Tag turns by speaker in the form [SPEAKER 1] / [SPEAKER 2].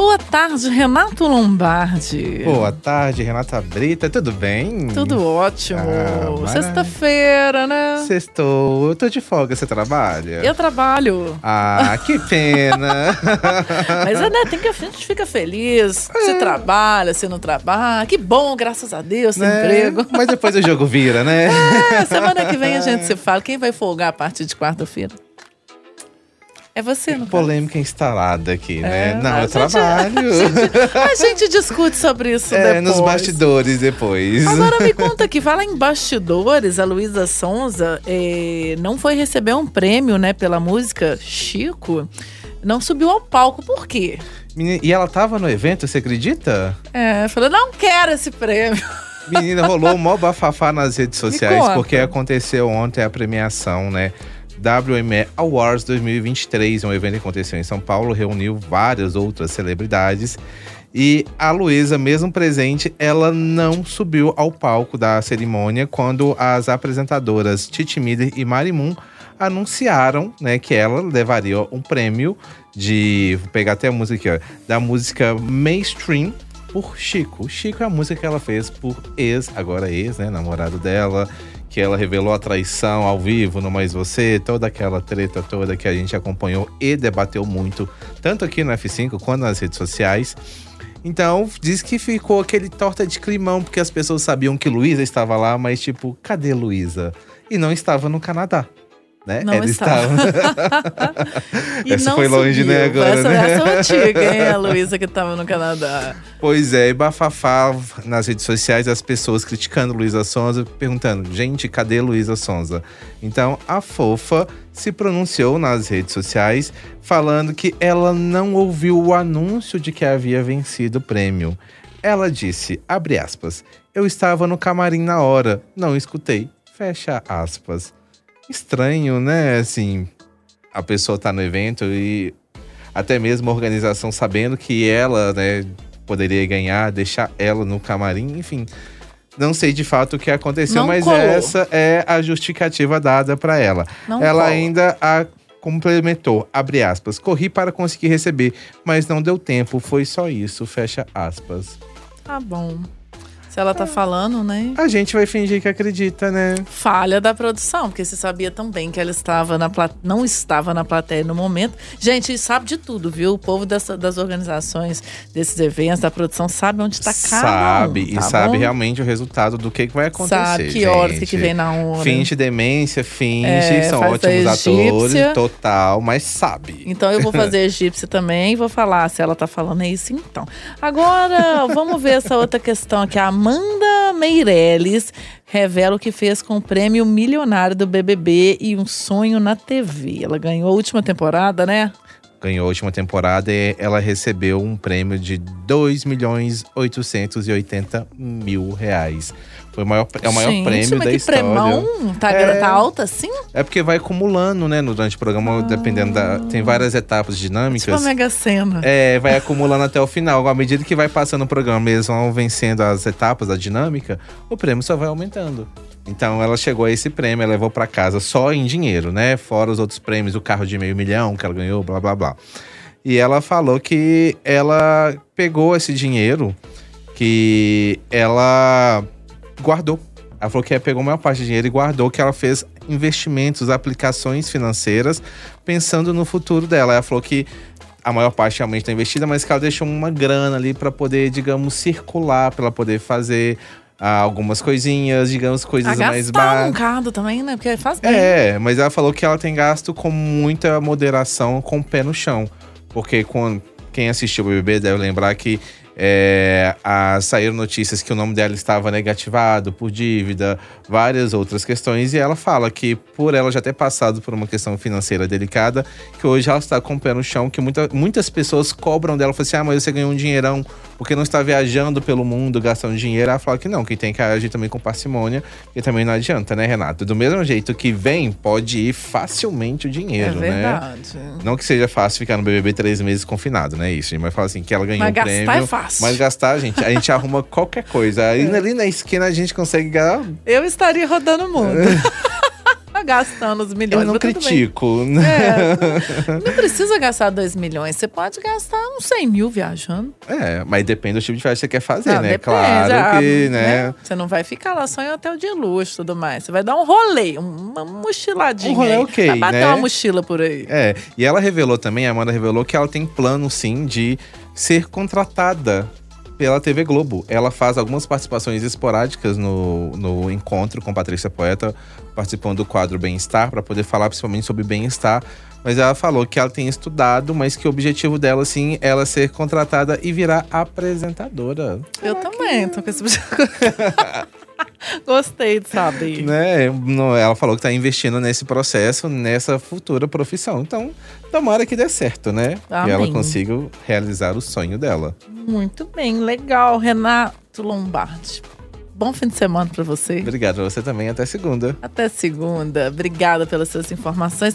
[SPEAKER 1] Boa tarde, Renato Lombardi.
[SPEAKER 2] Boa tarde, Renata Brita, tudo bem?
[SPEAKER 1] Tudo ótimo.
[SPEAKER 2] Ah,
[SPEAKER 1] Sexta-feira, né?
[SPEAKER 2] Sextou. Eu tô de folga, você trabalha?
[SPEAKER 1] Eu trabalho.
[SPEAKER 2] Ah, que pena.
[SPEAKER 1] Mas é, né, tem que a gente fica feliz. Você trabalha, você não trabalha. Que bom, graças a Deus, tem
[SPEAKER 2] Né?
[SPEAKER 1] emprego.
[SPEAKER 2] Mas depois o jogo vira, né?
[SPEAKER 1] É, semana que vem a gente se fala. Quem vai folgar a partir de quarta-feira? É você,
[SPEAKER 2] Polêmica instalada aqui, né?
[SPEAKER 1] É,
[SPEAKER 2] Não,
[SPEAKER 1] a
[SPEAKER 2] eu
[SPEAKER 1] gente-
[SPEAKER 2] trabalho.
[SPEAKER 1] A gente discute sobre isso
[SPEAKER 2] É,
[SPEAKER 1] depois.
[SPEAKER 2] nos bastidores depois.
[SPEAKER 1] Agora me conta aqui, fala em bastidores, a Luísa Sonza eh, não foi receber um prêmio, né, pela música Chico. Não subiu ao palco, por quê?
[SPEAKER 2] E ela tava no evento, você acredita?
[SPEAKER 1] É, falou, não quero esse prêmio.
[SPEAKER 2] Menina, rolou um mó bafafá nas redes sociais, porque aconteceu ontem a premiação, né? WME Awards 2023, um evento que aconteceu em São Paulo, reuniu várias outras celebridades. E a Luísa, mesmo presente, ela não subiu ao palco da cerimônia quando as apresentadoras Titi Miller e Marimun anunciaram né, que ela levaria um prêmio de. Vou pegar até a música aqui, ó. Da música Mainstream por Chico. Chico é a música que ela fez por ex, agora ex, né? Namorado dela. Que ela revelou a traição ao vivo no Mais Você, toda aquela treta toda que a gente acompanhou e debateu muito, tanto aqui no F5 quanto nas redes sociais. Então, diz que ficou aquele torta de climão, porque as pessoas sabiam que Luísa estava lá, mas tipo, cadê Luísa? E não estava no Canadá. Né?
[SPEAKER 1] Não
[SPEAKER 2] Ela
[SPEAKER 1] estava. E
[SPEAKER 2] Essa
[SPEAKER 1] não
[SPEAKER 2] foi longe, né, agora,
[SPEAKER 1] essa,
[SPEAKER 2] né?
[SPEAKER 1] essa é antiga, hein, a Luísa que tava no Canadá.
[SPEAKER 2] Pois é, e bafafá nas redes sociais, as pessoas criticando Luísa Sonza, perguntando, gente, cadê Luísa Sonza? Então, a fofa se pronunciou nas redes sociais, falando que ela não ouviu o anúncio de que havia vencido o prêmio. Ela disse, abre aspas, eu estava no camarim na hora, não escutei, fecha aspas. Estranho, né, assim, a pessoa tá no evento e até mesmo a organização sabendo que ela, né, poderia ganhar, deixar ela no camarim, enfim. Não sei de fato o que aconteceu,
[SPEAKER 1] Não
[SPEAKER 2] mas
[SPEAKER 1] colou.
[SPEAKER 2] essa é a justificativa dada para ela.
[SPEAKER 1] Não
[SPEAKER 2] ela
[SPEAKER 1] cola.
[SPEAKER 2] ainda a complementou, abre aspas, corri para conseguir receber, mas não deu tempo, foi só isso, fecha aspas.
[SPEAKER 1] Tá bom. Se ela tá falando, né?
[SPEAKER 2] A gente vai fingir que acredita, né?
[SPEAKER 1] Falha da produção, porque você sabia também que ela estava na plat... não estava na plateia no momento. Gente, sabe de tudo, viu? O povo dessa- das organizações desses eventos, da produção, sabe onde está cada um,
[SPEAKER 2] sabe, e
[SPEAKER 1] tá
[SPEAKER 2] sabe
[SPEAKER 1] bom?
[SPEAKER 2] realmente o resultado do que, que vai acontecer.
[SPEAKER 1] Sabe que horas, que, que vem na hora.
[SPEAKER 2] Finge demência, finge,
[SPEAKER 1] É,
[SPEAKER 2] são ótimos atores, total, mas sabe.
[SPEAKER 1] Então eu vou fazer egípcia também e vou falar se ela tá falando é isso então. Agora, vamos ver essa outra questão aqui. A Amanda Meirelles revela o que fez com o prêmio milionário do BBB e um sonho na TV. Ela ganhou a última temporada, né?
[SPEAKER 2] Ganhou a última temporada e ela recebeu um prêmio de 2 milhões 880 mil reais. Foi o maior, é o maior
[SPEAKER 1] Gente,
[SPEAKER 2] prêmio
[SPEAKER 1] mas
[SPEAKER 2] da
[SPEAKER 1] que
[SPEAKER 2] história.
[SPEAKER 1] Premão, tá,
[SPEAKER 2] É.
[SPEAKER 1] tá alta assim?
[SPEAKER 2] É porque vai acumulando, né, no- durante o programa, dependendo da. Tem várias etapas
[SPEAKER 1] Tipo a
[SPEAKER 2] dinâmicas.
[SPEAKER 1] Mega Sena.
[SPEAKER 2] É, vai acumulando até o final. À medida que vai passando o programa, eles vão vencendo as etapas da dinâmica, o prêmio só vai aumentando. Então ela chegou a esse prêmio, ela levou pra casa só em dinheiro, né? Fora os outros prêmios, o carro de meio milhão que ela ganhou, blá blá blá. E ela falou que ela pegou esse dinheiro que ela guardou. Ela falou que ela pegou a maior parte do dinheiro e guardou, que ela fez investimentos, aplicações financeiras, pensando no futuro dela. Ela falou que a maior parte realmente está investida, mas que ela deixou uma grana ali para poder, digamos, circular, para ela poder fazer ah, algumas coisinhas, digamos, coisas
[SPEAKER 1] A
[SPEAKER 2] mais
[SPEAKER 1] gastar um
[SPEAKER 2] básicas.
[SPEAKER 1] bocado também, né? Porque faz bem.
[SPEAKER 2] É, mas ela falou que ela tem gasto com muita moderação, com o pé no chão. Porque quando, quem assistiu o BBB deve lembrar que é, a, saíram notícias que o nome dela estava negativado por dívida, várias outras questões. E ela fala que, por ela já ter passado por uma questão financeira delicada, que hoje ela está com o pé no chão, que muita, muitas pessoas cobram dela. Falam assim, ah, mas você ganhou um dinheirão porque não está viajando pelo mundo gastando dinheiro. Ela fala que não, que tem que agir também com parcimônia, e também não adianta, né, Renato? Do mesmo jeito que vem, pode ir facilmente o dinheiro,
[SPEAKER 1] é
[SPEAKER 2] né?
[SPEAKER 1] verdade.
[SPEAKER 2] Não que seja fácil ficar no BBB três meses confinado, né? Isso, mas fala assim que ela ganhou
[SPEAKER 1] Mas
[SPEAKER 2] um
[SPEAKER 1] gastar
[SPEAKER 2] prêmio.
[SPEAKER 1] é fácil.
[SPEAKER 2] Mas gastar, gente, a gente arruma qualquer coisa. Aí
[SPEAKER 1] É.
[SPEAKER 2] ali na esquina a gente consegue ganhar.
[SPEAKER 1] Eu estaria rodando o mundo. Gastando os milhões.
[SPEAKER 2] Eu não critico.
[SPEAKER 1] É, não precisa gastar 2 milhões. Você pode gastar uns 100 mil viajando.
[SPEAKER 2] É, mas depende do tipo de viagem que você quer fazer, né?
[SPEAKER 1] depende,
[SPEAKER 2] Claro
[SPEAKER 1] ah,
[SPEAKER 2] que, né?
[SPEAKER 1] Você não vai ficar lá só em hotel de luxo e tudo mais. Você vai dar um rolê, uma mochiladinha.
[SPEAKER 2] Um rolê
[SPEAKER 1] aí.
[SPEAKER 2] ok,
[SPEAKER 1] Vai bater
[SPEAKER 2] né?
[SPEAKER 1] uma mochila por aí.
[SPEAKER 2] É, e ela revelou também, a Amanda revelou que ela tem plano, sim, de ser contratada pela TV Globo. Ela faz algumas participações esporádicas no, no encontro com Patrícia Poeta, participando do quadro Bem-Estar, para poder falar principalmente sobre bem-estar. Mas ela falou que ela tem estudado, mas que o objetivo dela, sim, é ela ser contratada e virar apresentadora.
[SPEAKER 1] Eu também tô com esse Gostei de saber.
[SPEAKER 2] Né? Ela falou que tá investindo nesse processo, nessa futura profissão. Então, tomara que dê certo, né? E ela
[SPEAKER 1] Amém.
[SPEAKER 2] consiga realizar o sonho dela.
[SPEAKER 1] Muito bem, legal, Renato Lombardi. Bom fim de semana pra você.
[SPEAKER 2] Obrigado a você também. Até segunda.
[SPEAKER 1] Até segunda. Obrigada pelas suas informações.